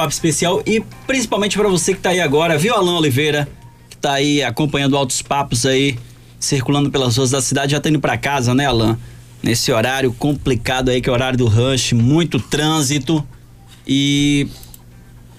bate-papo especial e principalmente para você que tá aí agora, viu, Alan Oliveira, que tá aí acompanhando altos papos aí, circulando pelas ruas da cidade, já tá indo para casa, né, Alan? Nesse horário complicado aí, que é o horário do rush, muito trânsito e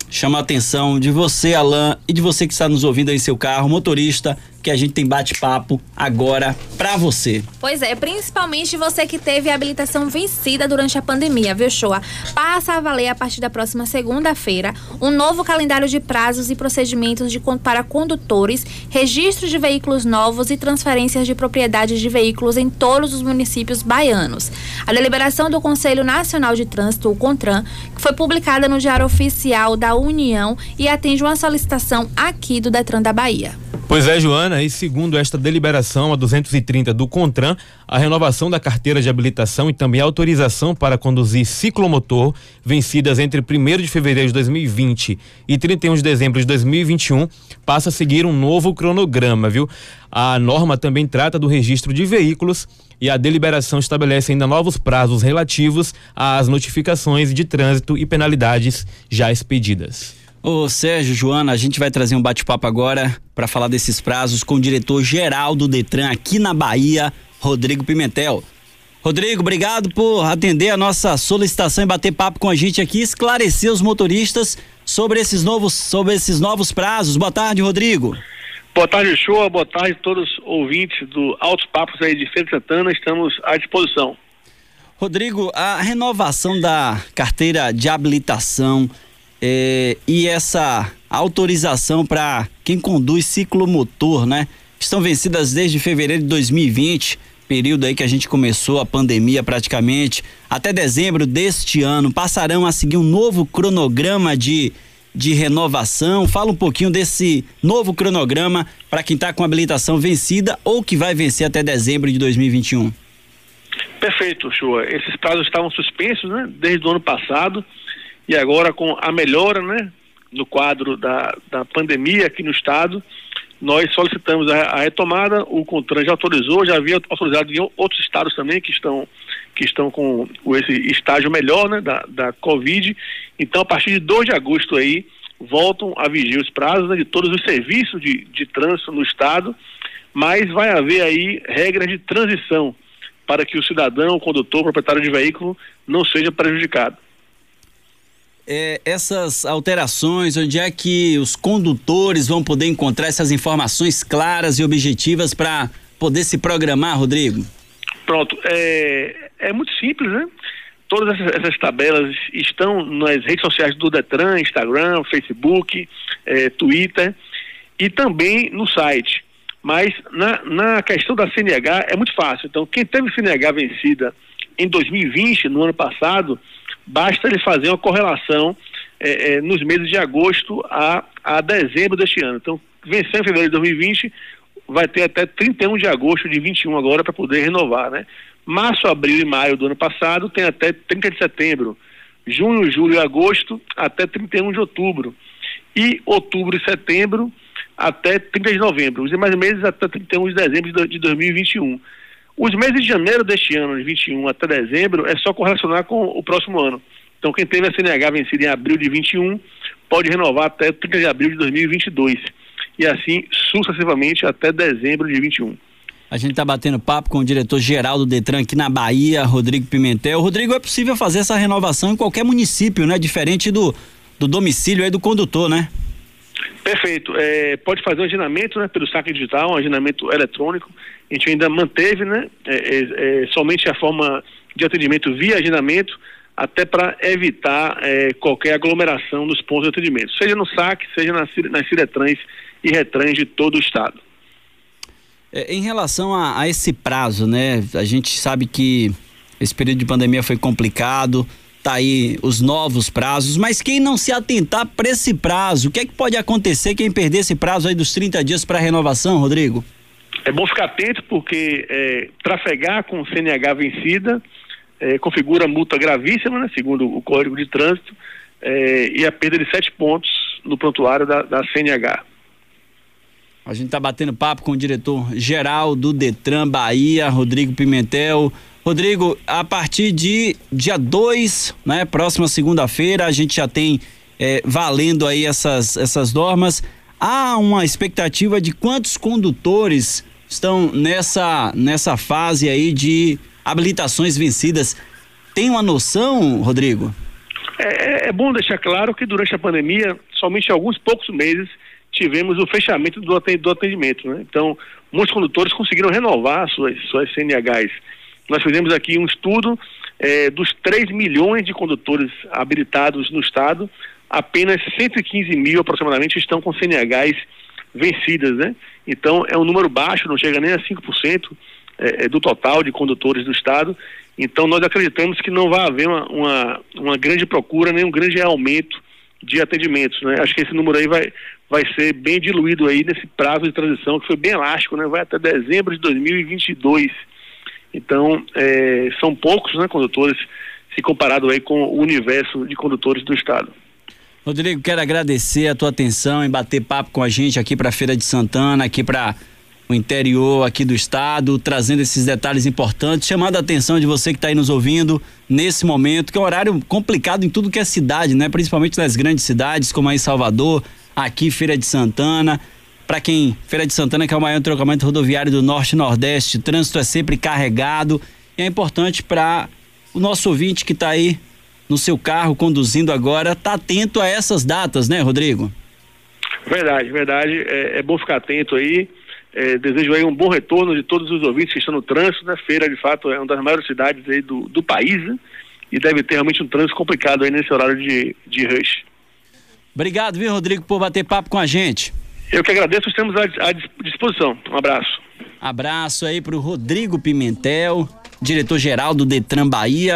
chama a atenção de você, Alan, e de você que está nos ouvindo aí em seu carro, motorista, que a gente tem bate-papo agora pra você. Pois é, principalmente você que teve a habilitação vencida durante a pandemia, viu, Shoa? Passa a valer a partir da próxima segunda-feira um novo calendário de prazos e procedimentos de, para condutores, registros de veículos novos e transferências de propriedades de veículos em todos os municípios baianos. A deliberação do Conselho Nacional de Trânsito, o CONTRAN, que foi publicada no Diário Oficial da União e atende uma solicitação aqui do Detran da Bahia. Pois é, Joana, e segundo esta deliberação a 230 do CONTRAN, a renovação da carteira de habilitação e também autorização para conduzir ciclomotor, vencidas entre 1 de fevereiro de 2020 e 31 de dezembro de 2021, passa a seguir um novo cronograma, viu? A norma também trata do registro de veículos e a deliberação estabelece ainda novos prazos relativos às notificações de trânsito e penalidades já expedidas. Ô Sérgio, Joana, a gente vai trazer um bate-papo agora para falar desses prazos com o diretor geral do Detran aqui na Bahia, Rodrigo Pimentel. Rodrigo, obrigado por atender a nossa solicitação e bater papo com a gente aqui, esclarecer os motoristas sobre esses novos, sobre esses novos prazos. Boa tarde, Rodrigo. Boa tarde, show. Boa tarde a todos os ouvintes do Altos Papos aí de Feira Santana. Estamos à disposição. Rodrigo, a renovação da carteira de habilitação é, e essa autorização para quem conduz ciclomotor, né? Estão vencidas desde fevereiro de 2020, período aí que a gente começou a pandemia praticamente, até dezembro deste ano. Passarão a seguir um novo cronograma de, de renovação. Fala um pouquinho desse novo cronograma para quem está com habilitação vencida ou que vai vencer até dezembro de 2021. Perfeito, Chua. Esses prazos estavam suspensos, né? Desde o ano passado e agora com a melhora, né, no quadro da, da pandemia aqui no estado, nós solicitamos a, a retomada, o CONTRAN já autorizou, já havia autorizado em outros estados também que estão que estão com esse estágio melhor, né, da, da Covid. Então, a partir de 2 de agosto aí, voltam a vigir os prazos né, de todos os serviços de, de trânsito no estado, mas vai haver aí regras de transição para que o cidadão, o condutor, o proprietário de veículo não seja prejudicado é, essas alterações, onde é que os condutores vão poder encontrar essas informações claras e objetivas para poder se programar, Rodrigo? Pronto, é, é muito simples, né? Todas essas, essas, tabelas estão nas redes sociais do Detran, Instagram, Facebook, é, Twitter e também no site. Mas na, na questão da CNH é muito fácil. Então, quem teve CNH vencida em 2020, no ano passado, basta ele fazer uma correlação é, é, nos meses de agosto a, a dezembro deste ano. Então, venceu em fevereiro de 2020, vai ter até 31 de agosto de 21 agora para poder renovar, né? Março, abril e maio do ano passado tem até 30 de setembro. Junho, julho e agosto até 31 de outubro. E outubro e setembro até 30 de novembro. Os demais meses até 31 de dezembro de 2021. Os meses de janeiro deste ano, de 21 até dezembro, é só correlacionar com o próximo ano. Então, quem teve a CNH vencida em abril de 21 pode renovar até 30 de abril de 2022. E assim sucessivamente até dezembro de 21. A gente está batendo papo com o diretor-geral do Detran aqui na Bahia, Rodrigo Pimentel. Rodrigo, é possível fazer essa renovação em qualquer município, né? Diferente do, do domicílio aí do condutor, né? Perfeito. É, pode fazer um agendamento né, pelo saque digital, um agendamento eletrônico. A gente ainda manteve né, é, é, é somente a forma de atendimento via agendamento, até para evitar é, qualquer aglomeração nos pontos de atendimento, seja no saque, seja nas, nas Ciretrans e Retrans de todo o estado. É, em relação a, a esse prazo, né? A gente sabe que esse período de pandemia foi complicado, tá aí os novos prazos, mas quem não se atentar para esse prazo, o que é que pode acontecer quem perder esse prazo aí dos 30 dias para renovação, Rodrigo? É bom ficar atento porque é, trafegar com CNH vencida é, configura multa gravíssima, né, segundo o Código de Trânsito, é, e a perda de sete pontos no prontuário da, da CNH. A gente está batendo papo com o diretor geral do Detran Bahia, Rodrigo Pimentel. Rodrigo, a partir de dia 2, né, próxima segunda-feira, a gente já tem é, valendo aí essas, essas normas. Há uma expectativa de quantos condutores estão nessa, nessa fase aí de habilitações vencidas. Tem uma noção, Rodrigo? É, é, é bom deixar claro que durante a pandemia, somente alguns poucos meses, tivemos o fechamento do atendimento. Né? Então, muitos condutores conseguiram renovar suas, suas CNHs. Nós fizemos aqui um estudo é, dos 3 milhões de condutores habilitados no estado, apenas 115 mil aproximadamente estão com CNHs vencidas, né? Então é um número baixo, não chega nem a 5% é, é, do total de condutores do estado. Então nós acreditamos que não vai haver uma, uma, uma grande procura, nem um grande aumento de atendimentos, né? Acho que esse número aí vai, vai ser bem diluído aí nesse prazo de transição que foi bem elástico, né? Vai até dezembro de 2022. Então é, são poucos, né, condutores se comparado aí com o universo de condutores do estado. Rodrigo, quero agradecer a tua atenção em bater papo com a gente aqui para a Feira de Santana, aqui para o interior aqui do estado, trazendo esses detalhes importantes, chamando a atenção de você que está aí nos ouvindo nesse momento, que é um horário complicado em tudo que é cidade, né? Principalmente nas grandes cidades, como aí Salvador, aqui Feira de Santana. Para quem Feira de Santana que é o maior trocamento rodoviário do Norte e Nordeste, o trânsito é sempre carregado e é importante para o nosso ouvinte que está aí no seu carro conduzindo agora, tá atento a essas datas, né, Rodrigo? Verdade, verdade. É, é bom ficar atento aí. É, desejo aí um bom retorno de todos os ouvintes que estão no trânsito. Né? Feira, de fato, é uma das maiores cidades aí do, do país né? e deve ter realmente um trânsito complicado aí nesse horário de, de rush. Obrigado, viu, Rodrigo, por bater papo com a gente. Eu que agradeço, estamos à, à disposição. Um abraço. Abraço aí para o Rodrigo Pimentel, diretor-geral do Detran Bahia.